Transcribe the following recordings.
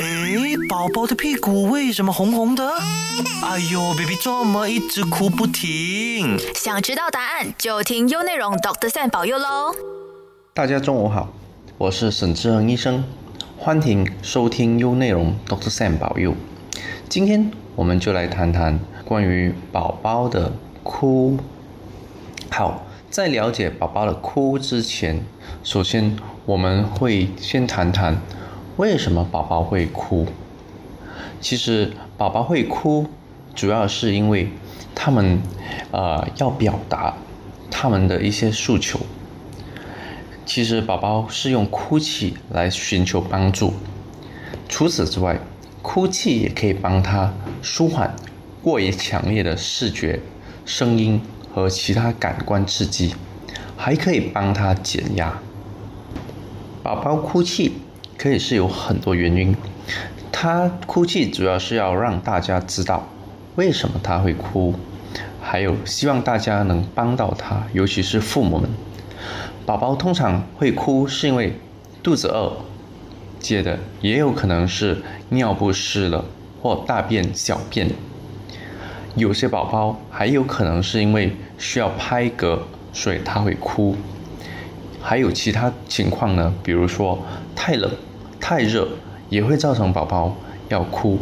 诶，宝宝的屁股为什么红红的？哎呦，baby 怎么一直哭不停？想知道答案就听优内容 Doctor Sam 保佑喽！大家中午好，我是沈志恒医生，欢迎收听优内容 Doctor Sam 保佑。今天我们就来谈谈关于宝宝的哭。好，在了解宝宝的哭之前，首先我们会先谈谈为什么宝宝会哭。其实宝宝会哭，主要是因为他们呃要表达他们的一些诉求。其实宝宝是用哭泣来寻求帮助。除此之外，哭泣也可以帮他舒缓过于强烈的视觉、声音和其他感官刺激，还可以帮他减压。宝宝哭泣可以是有很多原因，他哭泣主要是要让大家知道为什么他会哭，还有希望大家能帮到他，尤其是父母们。宝宝通常会哭是因为肚子饿，接着也有可能是尿不湿了或大便小便。有些宝宝还有可能是因为需要拍嗝，所以他会哭。还有其他情况呢，比如说太冷、太热也会造成宝宝要哭。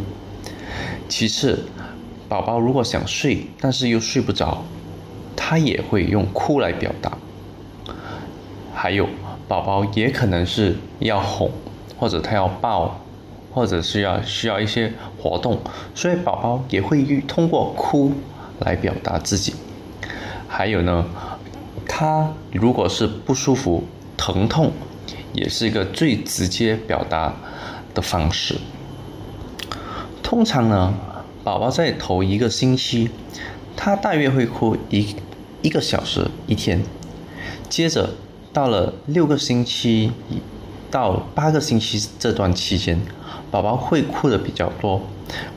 其次，宝宝如果想睡但是又睡不着，他也会用哭来表达。还有，宝宝也可能是要哄，或者他要抱，或者是要需要一些活动，所以宝宝也会通过哭来表达自己。还有呢，他如果是不舒服、疼痛，也是一个最直接表达的方式。通常呢，宝宝在头一个星期，他大约会哭一一个小时一天，接着。到了六个星期到八个星期这段期间，宝宝会哭的比较多，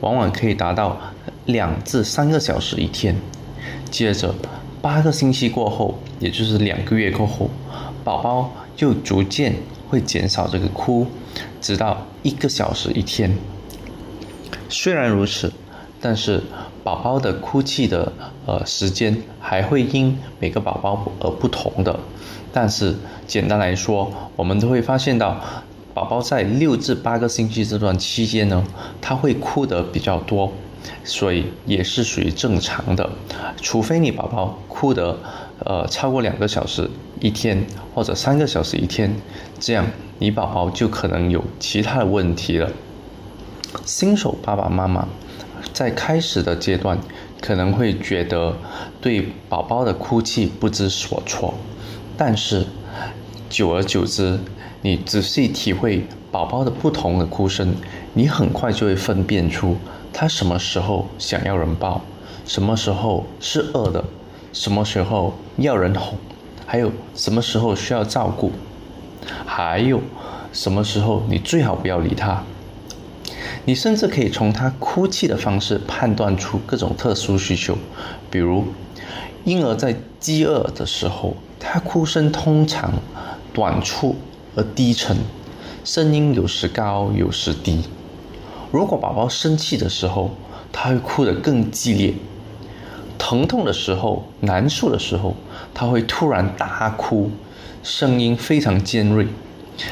往往可以达到两至三个小时一天。接着八个星期过后，也就是两个月过后，宝宝就逐渐会减少这个哭，直到一个小时一天。虽然如此，但是宝宝的哭泣的呃时间还会因每个宝宝而不同的。但是简单来说，我们都会发现到，宝宝在六至八个星期这段期间呢，他会哭得比较多，所以也是属于正常的。除非你宝宝哭得，呃，超过两个小时一天或者三个小时一天，这样你宝宝就可能有其他的问题了。新手爸爸妈妈在开始的阶段可能会觉得对宝宝的哭泣不知所措。但是，久而久之，你仔细体会宝宝的不同的哭声，你很快就会分辨出他什么时候想要人抱，什么时候是饿的，什么时候要人哄，还有什么时候需要照顾，还有什么时候你最好不要理他。你甚至可以从他哭泣的方式判断出各种特殊需求，比如婴儿在饥饿的时候。他哭声通常短促而低沉，声音有时高有时低。如果宝宝生气的时候，他会哭得更激烈；疼痛的时候、难受的时候，他会突然大哭，声音非常尖锐。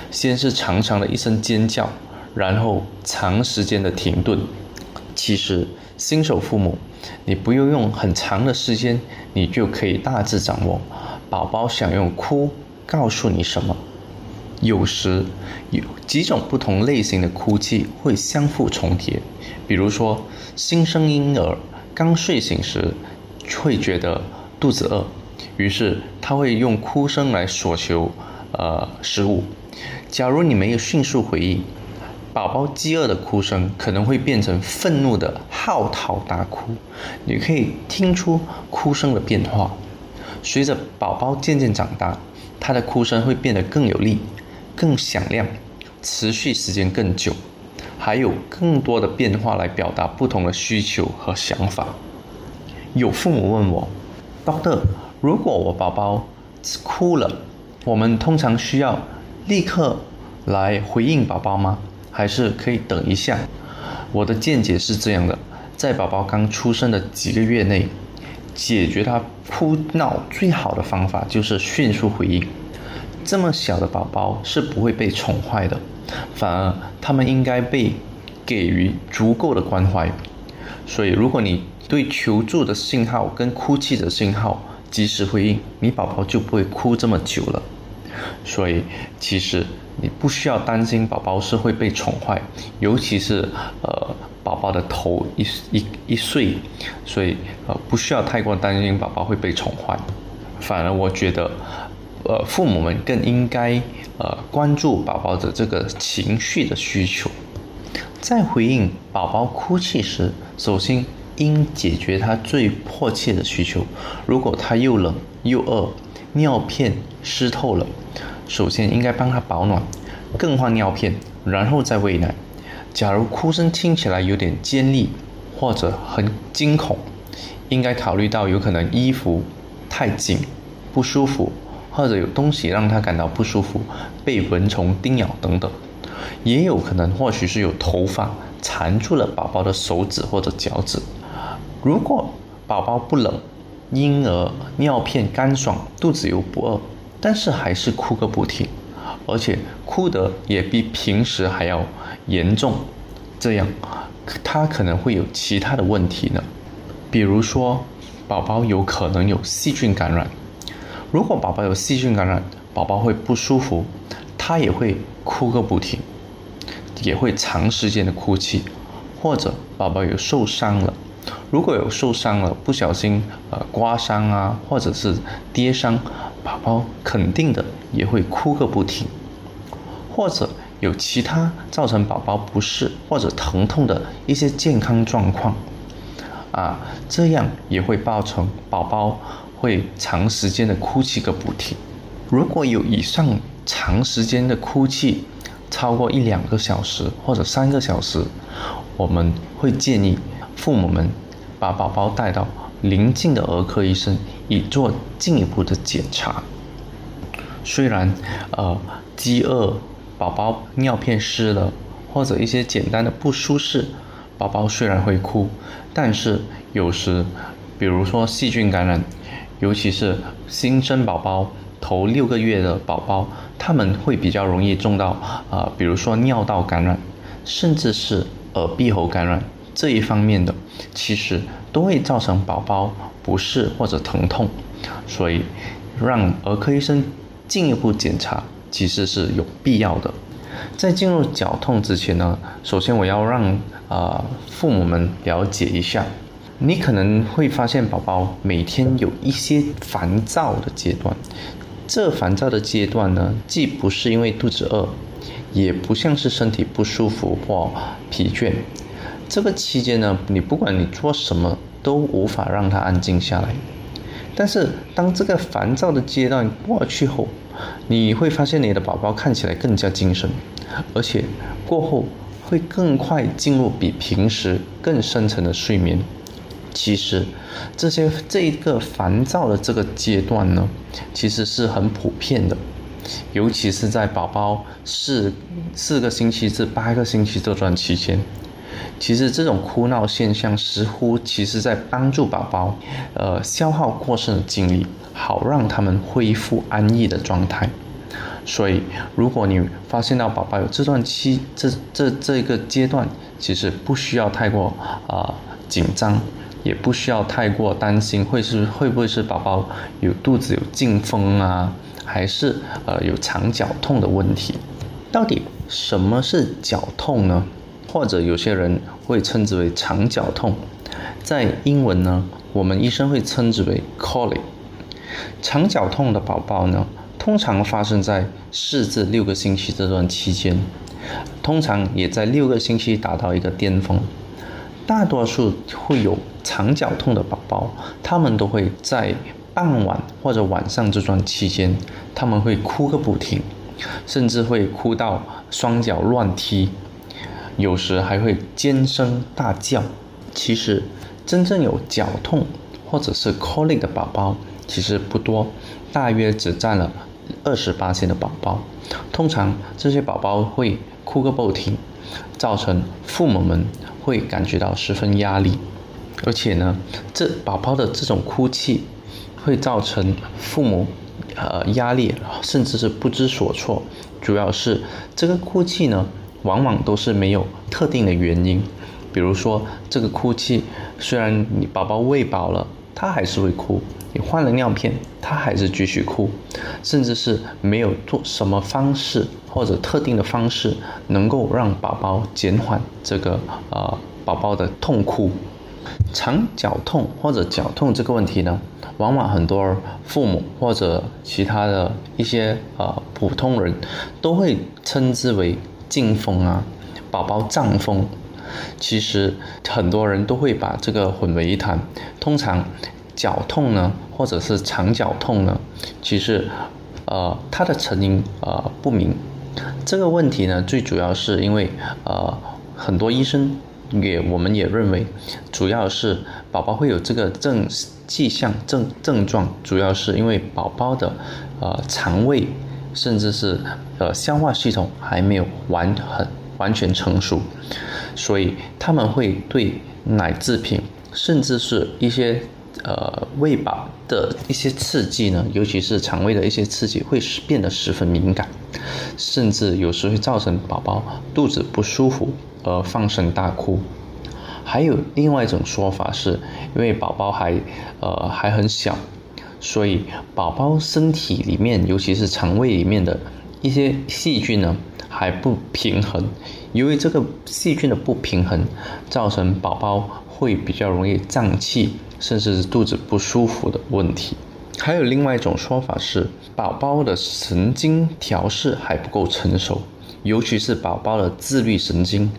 先是长长的一声尖叫，然后长时间的停顿。其实，新手父母，你不用用很长的时间，你就可以大致掌握。宝宝想用哭告诉你什么？有时有几种不同类型的哭泣会相互重叠，比如说新生婴儿刚睡醒时会觉得肚子饿，于是他会用哭声来索求呃食物。假如你没有迅速回应，宝宝饥饿的哭声可能会变成愤怒的嚎啕大哭。你可以听出哭声的变化。随着宝宝渐渐长大，他的哭声会变得更有力、更响亮，持续时间更久，还有更多的变化来表达不同的需求和想法。有父母问我，Doctor，如果我宝宝哭了，我们通常需要立刻来回应宝宝吗？还是可以等一下。我的见解是这样的：在宝宝刚出生的几个月内，解决他哭闹最好的方法就是迅速回应。这么小的宝宝是不会被宠坏的，反而他们应该被给予足够的关怀。所以，如果你对求助的信号跟哭泣的信号及时回应，你宝宝就不会哭这么久了。所以，其实你不需要担心宝宝是会被宠坏，尤其是呃宝宝的头一一一岁，所以呃不需要太过担心宝宝会被宠坏。反而我觉得，呃父母们更应该呃关注宝宝的这个情绪的需求，在回应宝宝哭泣时，首先应解决他最迫切的需求。如果他又冷又饿，尿片湿透了。首先应该帮他保暖，更换尿片，然后再喂奶。假如哭声听起来有点尖利或者很惊恐，应该考虑到有可能衣服太紧不舒服，或者有东西让他感到不舒服，被蚊虫叮咬等等。也有可能或许是有头发缠住了宝宝的手指或者脚趾。如果宝宝不冷，婴儿尿片干爽，肚子又不饿。但是还是哭个不停，而且哭得也比平时还要严重，这样他可能会有其他的问题呢，比如说宝宝有可能有细菌感染，如果宝宝有细菌感染，宝宝会不舒服，他也会哭个不停，也会长时间的哭泣，或者宝宝有受伤了，如果有受伤了，不小心呃刮伤啊，或者是跌伤。宝宝肯定的也会哭个不停，或者有其他造成宝宝不适或者疼痛的一些健康状况，啊，这样也会造成宝宝会长时间的哭泣个不停。如果有以上长时间的哭泣，超过一两个小时或者三个小时，我们会建议父母们把宝宝带到。邻近的儿科医生以做进一步的检查。虽然，呃，饥饿、宝宝尿片湿了，或者一些简单的不舒适，宝宝虽然会哭，但是有时，比如说细菌感染，尤其是新生宝宝头六个月的宝宝，他们会比较容易中到啊，比如说尿道感染，甚至是耳鼻喉感染这一方面的，其实。都会造成宝宝不适或者疼痛，所以让儿科医生进一步检查其实是有必要的。在进入绞痛之前呢，首先我要让啊父母们了解一下，你可能会发现宝宝每天有一些烦躁的阶段，这烦躁的阶段呢，既不是因为肚子饿，也不像是身体不舒服或疲倦。这个期间呢，你不管你做什么都无法让他安静下来。但是当这个烦躁的阶段过去后，你会发现你的宝宝看起来更加精神，而且过后会更快进入比平时更深层的睡眠。其实这些这一个烦躁的这个阶段呢，其实是很普遍的，尤其是在宝宝四四个星期至八个星期这段期间。其实这种哭闹现象似乎其实在帮助宝宝，呃，消耗过剩的精力，好让他们恢复安逸的状态。所以，如果你发现到宝宝有这段期，这这这个阶段，其实不需要太过啊紧张，也不需要太过担心，会是会不会是宝宝有肚子有进风啊，还是呃有肠绞痛的问题？到底什么是绞痛呢？或者有些人会称之为肠绞痛，在英文呢，我们医生会称之为 colic。肠绞痛的宝宝呢，通常发生在四至六个星期这段期间，通常也在六个星期达到一个巅峰。大多数会有肠绞痛的宝宝，他们都会在傍晚或者晚上这段期间，他们会哭个不停，甚至会哭到双脚乱踢。有时还会尖声大叫。其实，真正有绞痛或者是髋内的宝宝其实不多，大约只占了二十八的宝宝。通常这些宝宝会哭个不停，造成父母们会感觉到十分压力，而且呢，这宝宝的这种哭泣会造成父母呃压力，甚至是不知所措。主要是这个哭泣呢，往往都是没有特定的原因，比如说这个哭泣，虽然你宝宝喂饱了，他还是会哭；你换了尿片，他还是继续哭，甚至是没有做什么方式或者特定的方式能够让宝宝减缓这个呃宝宝的痛哭。肠绞痛或者绞痛这个问题呢，往往很多父母或者其他的一些呃普通人都会称之为惊风啊，宝宝胀风。其实很多人都会把这个混为一谈。通常绞痛呢，或者是肠绞痛呢，其实呃它的成因呃不明。这个问题呢，最主要是因为呃很多医生。也，我们也认为，主要是宝宝会有这个症迹象症症状，主要是因为宝宝的呃肠胃甚至是呃消化系统还没有完很完全成熟，所以他们会对奶制品甚至是一些呃喂饱的一些刺激呢，尤其是肠胃的一些刺激，会变得十分敏感，甚至有时会造成宝宝肚子不舒服。而放声大哭，还有另外一种说法是，因为宝宝还呃还很小，所以宝宝身体里面，尤其是肠胃里面的一些细菌呢还不平衡，由于这个细菌的不平衡，造成宝宝会比较容易胀气，甚至是肚子不舒服的问题。还有另外一种说法是，宝宝的神经调试还不够成熟。尤其是宝宝的自律神经，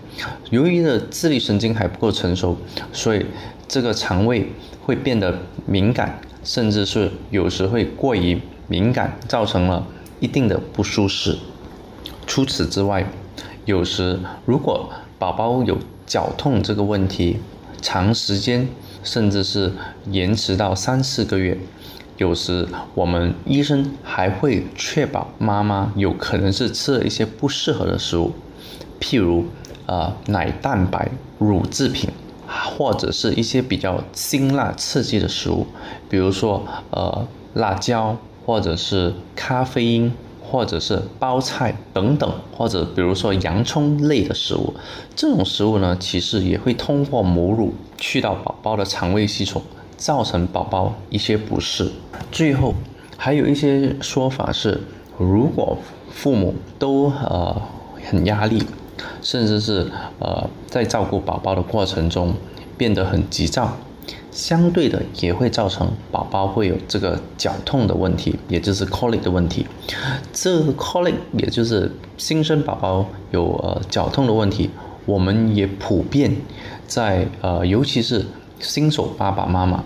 由于的自律神经还不够成熟，所以这个肠胃会变得敏感，甚至是有时会过于敏感，造成了一定的不舒适。除此之外，有时如果宝宝有绞痛这个问题，长时间，甚至是延迟到三四个月。有时我们医生还会确保妈妈有可能是吃了一些不适合的食物，譬如呃奶蛋白、乳制品，或者是一些比较辛辣刺激的食物，比如说呃辣椒，或者是咖啡因，或者是包菜等等，或者比如说洋葱类的食物，这种食物呢，其实也会通过母乳去到宝宝的肠胃系统。造成宝宝一些不适。最后，还有一些说法是，如果父母都呃很压力，甚至是呃在照顾宝宝的过程中变得很急躁，相对的也会造成宝宝会有这个绞痛的问题，也就是 colic 的问题。这个 colic 也就是新生宝宝有呃绞痛的问题，我们也普遍在呃尤其是。新手爸爸妈妈，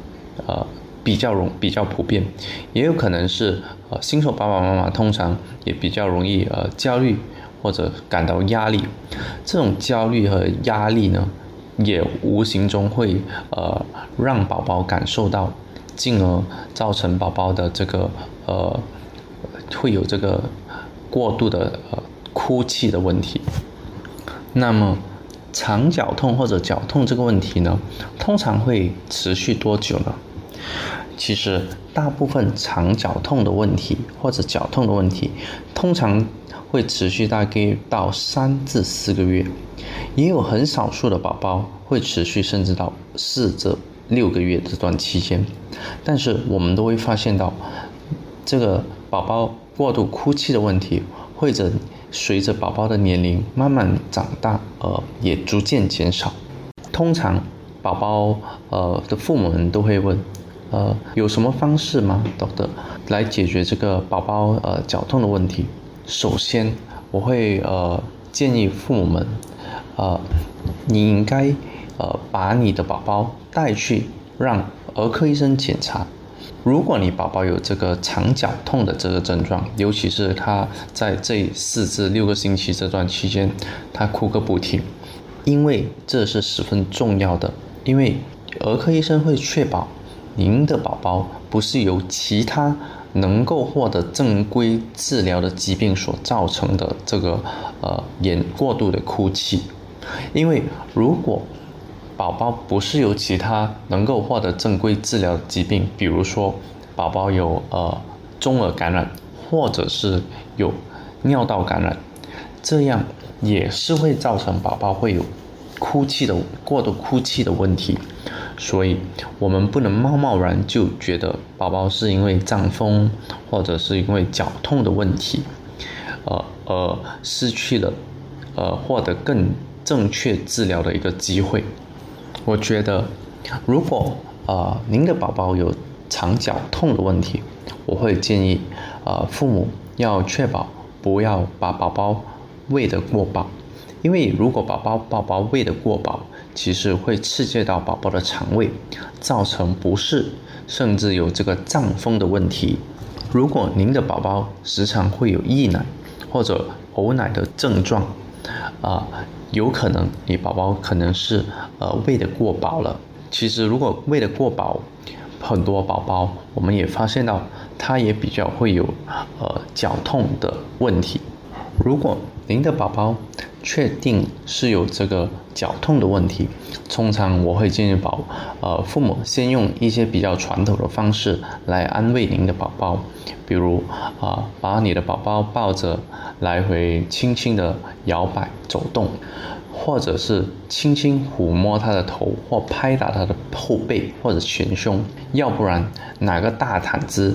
呃，比较容比较普遍，也有可能是呃新手爸爸妈妈通常也比较容易呃焦虑或者感到压力，这种焦虑和压力呢，也无形中会呃让宝宝感受到，进而造成宝宝的这个呃会有这个过度的呃哭泣的问题，那么。肠绞痛或者绞痛这个问题呢，通常会持续多久呢？其实大部分肠绞痛的问题或者绞痛的问题，通常会持续大概到三至四个月，也有很少数的宝宝会持续甚至到四至六个月这段期间。但是我们都会发现到，这个宝宝过度哭泣的问题，或者随着宝宝的年龄慢慢长大，呃，也逐渐减少。通常，宝宝呃的父母们都会问，呃，有什么方式吗，doctor，来解决这个宝宝呃脚痛的问题？首先，我会呃建议父母们，呃，你应该呃把你的宝宝带去让儿科医生检查。如果你宝宝有这个肠绞痛的这个症状，尤其是他在这四至六个星期这段期间，他哭个不停，因为这是十分重要的，因为儿科医生会确保您的宝宝不是由其他能够获得正规治疗的疾病所造成的这个呃严过度的哭泣，因为如果宝宝不是有其他能够获得正规治疗的疾病，比如说宝宝有呃中耳感染，或者是有尿道感染，这样也是会造成宝宝会有哭泣的过度哭泣的问题。所以，我们不能贸贸然就觉得宝宝是因为胀风或者是因为绞痛的问题，呃，而失去了呃获得更正确治疗的一个机会。我觉得，如果呃您的宝宝有肠绞痛的问题，我会建议呃父母要确保不要把宝宝喂得过饱，因为如果宝宝宝宝喂得过饱，其实会刺激到宝宝的肠胃，造成不适，甚至有这个胀风的问题。如果您的宝宝时常会有溢奶或者呕奶的症状，啊，有可能你宝宝可能是呃喂的过饱了。其实如果喂的过饱，很多宝宝我们也发现到，他也比较会有呃绞痛的问题。如果您的宝宝确定是有这个绞痛的问题，通常我会建议宝，呃，父母先用一些比较传统的方式来安慰您的宝宝，比如啊，把你的宝宝抱着来回轻轻的摇摆走动，或者是轻轻抚摸他的头或拍打他的后背或者前胸，要不然拿个大毯子。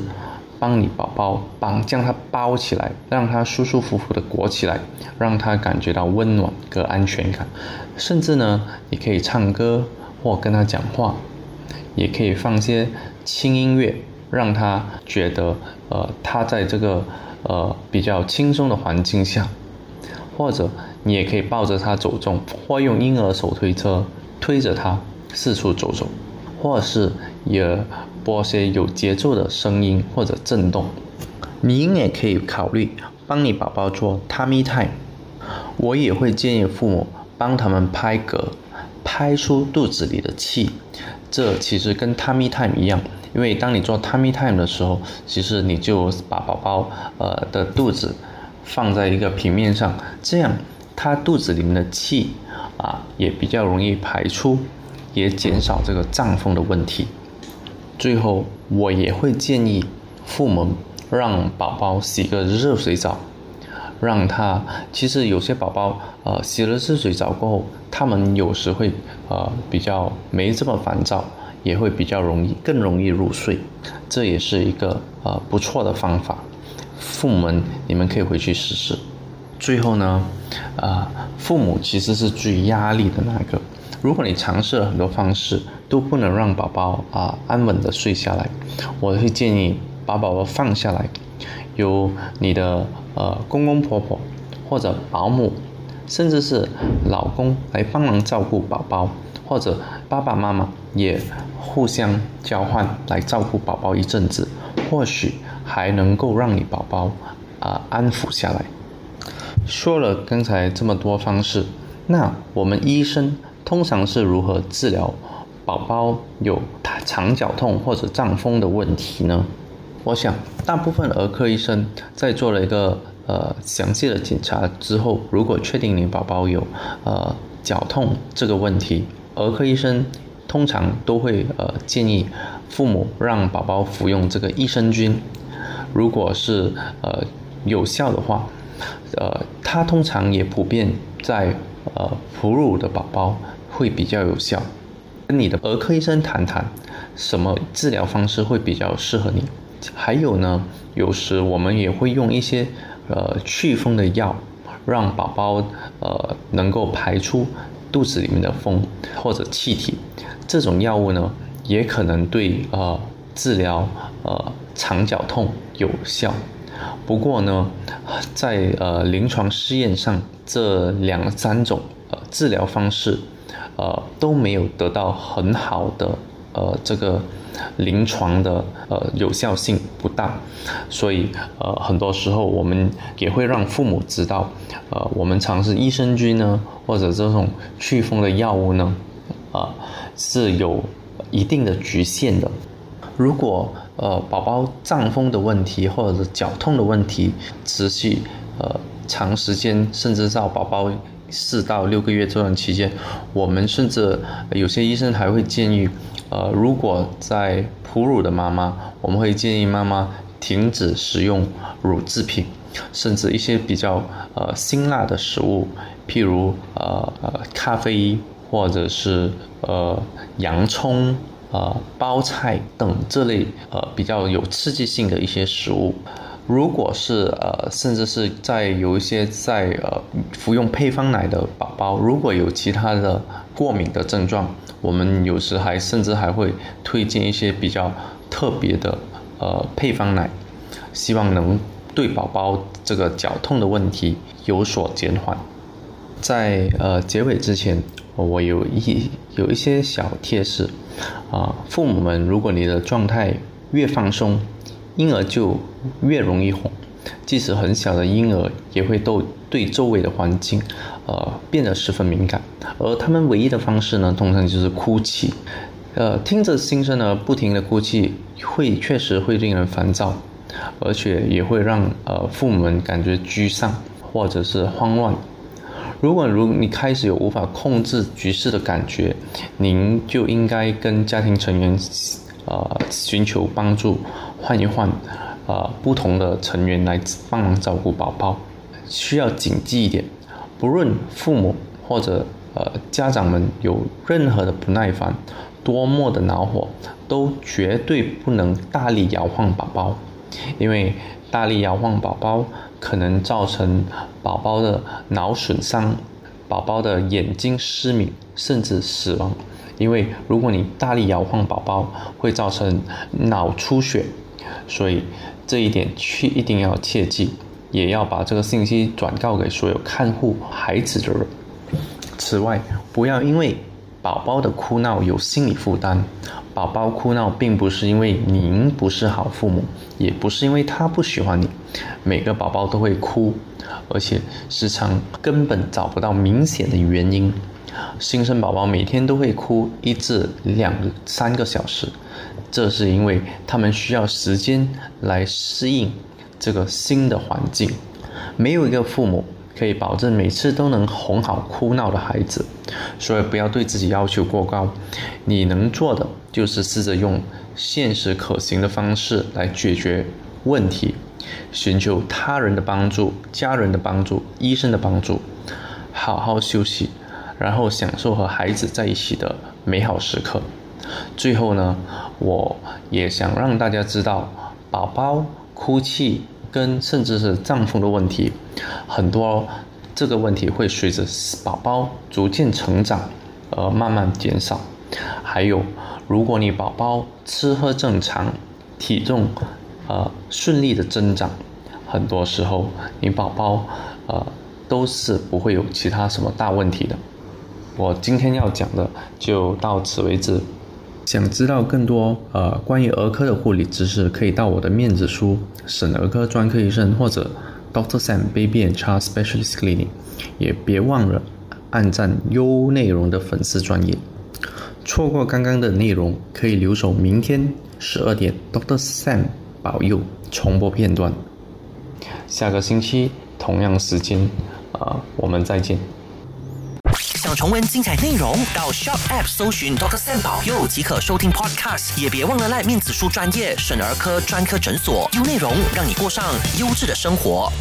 帮你宝宝帮将他包起来，让他舒舒服服的裹起来，让他感觉到温暖和安全感。甚至呢，你可以唱歌或跟他讲话，也可以放些轻音乐，让他觉得呃他在这个呃比较轻松的环境下。或者你也可以抱着他走动，或用婴儿手推车推着他四处走走，或是也。播些有节奏的声音或者震动，您也可以考虑帮你宝宝做 tummy time。我也会建议父母帮他们拍嗝，拍出肚子里的气。这其实跟 tummy time 一样，因为当你做 tummy time 的时候，其实你就把宝宝呃的肚子放在一个平面上，这样他肚子里面的气啊也比较容易排出，也减少这个胀风的问题。最后，我也会建议父母让宝宝洗个热水澡，让他其实有些宝宝呃洗了热水澡过后，他们有时会呃比较没这么烦躁，也会比较容易更容易入睡，这也是一个呃不错的方法。父母们，你们可以回去试试。最后呢，啊，父母其实是最压力的那个。如果你尝试了很多方式都不能让宝宝啊安稳的睡下来，我会建议把宝宝放下来，由你的呃公公婆婆或者保姆，甚至是老公来帮忙照顾宝宝，或者爸爸妈妈也互相交换来照顾宝宝一阵子，或许还能够让你宝宝啊安抚下来。说了刚才这么多方式，那我们医生。通常是如何治疗宝宝有肠绞痛或者胀风的问题呢？我想，大部分儿科医生在做了一个呃详细的检查之后，如果确定你宝宝有呃绞痛这个问题，儿科医生通常都会呃建议父母让宝宝服用这个益生菌。如果是呃有效的话，呃，它通常也普遍在呃哺乳的宝宝。会比较有效，跟你的儿科医生谈谈，什么治疗方式会比较适合你。还有呢，有时我们也会用一些呃祛风的药，让宝宝呃能够排出肚子里面的风或者气体。这种药物呢，也可能对呃治疗呃肠绞痛有效。不过呢，在呃临床试验上，这两三种呃治疗方式。呃，都没有得到很好的呃这个临床的呃有效性不大，所以呃很多时候我们也会让父母知道，呃我们尝试益生菌呢或者这种祛风的药物呢，啊是有一定的局限的。如果呃宝宝胀风的问题或者是脚痛的问题持续呃长时间，甚至到宝宝四到六个月这段期间，我们甚至有些医生还会建议，呃，如果在哺乳的妈妈，我们会建议妈妈停止食用乳制品，甚至一些比较呃辛辣的食物，譬如呃呃咖啡或者是呃洋葱。呃，包菜等这类呃比较有刺激性的一些食物，如果是呃甚至是在有一些在呃服用配方奶的宝宝，如果有其他的过敏的症状，我们有时还甚至还会推荐一些比较特别的呃配方奶，希望能对宝宝这个脚痛的问题有所减缓。在呃结尾之前，我有一有一些小贴士。啊，父母们，如果你的状态越放松，婴儿就越容易哄。即使很小的婴儿，也会都对周围的环境，呃，变得十分敏感。而他们唯一的方式呢，通常就是哭泣。呃，听着新生儿不停的哭泣，会确实会令人烦躁，而且也会让呃父母们感觉沮丧或者是慌乱。如果如你开始有无法控制局势的感觉，您就应该跟家庭成员，呃，寻求帮助，换一换，呃，不同的成员来帮忙照顾宝宝。需要谨记一点，不论父母或者呃家长们有任何的不耐烦，多么的恼火，都绝对不能大力摇晃宝宝，因为大力摇晃宝宝。可能造成宝宝的脑损伤、宝宝的眼睛失明，甚至死亡。因为如果你大力摇晃宝宝，会造成脑出血，所以这一点去一定要切记，也要把这个信息转告给所有看护孩子的人。此外，不要因为宝宝的哭闹有心理负担。宝宝哭闹并不是因为您不是好父母，也不是因为他不喜欢你。每个宝宝都会哭，而且时常根本找不到明显的原因。新生宝宝每天都会哭一至两三个小时，这是因为他们需要时间来适应这个新的环境。没有一个父母。可以保证每次都能哄好哭闹的孩子，所以不要对自己要求过高。你能做的就是试着用现实可行的方式来解决问题，寻求他人的帮助、家人的帮助、医生的帮助，好好休息，然后享受和孩子在一起的美好时刻。最后呢，我也想让大家知道，宝宝哭泣。跟甚至是胀风的问题，很多这个问题会随着宝宝逐渐成长而慢慢减少。还有，如果你宝宝吃喝正常，体重呃顺利的增长，很多时候你宝宝呃都是不会有其他什么大问题的。我今天要讲的就到此为止。想知道更多呃关于儿科的护理知识，可以到我的面子书省儿科专科医生或者 Doctor Sam Baby and Child Specialist Clinic，也别忘了按赞优内容的粉丝专业。错过刚刚的内容，可以留守明天十二点 Doctor Sam 保佑重播片段。下个星期同样时间啊，我们再见。想重温精彩内容，到 Shop App 搜寻 Doctor Sam 保佑即可收听 Podcast，也别忘了赖面子书专业省儿科专科诊所，优内容让你过上优质的生活。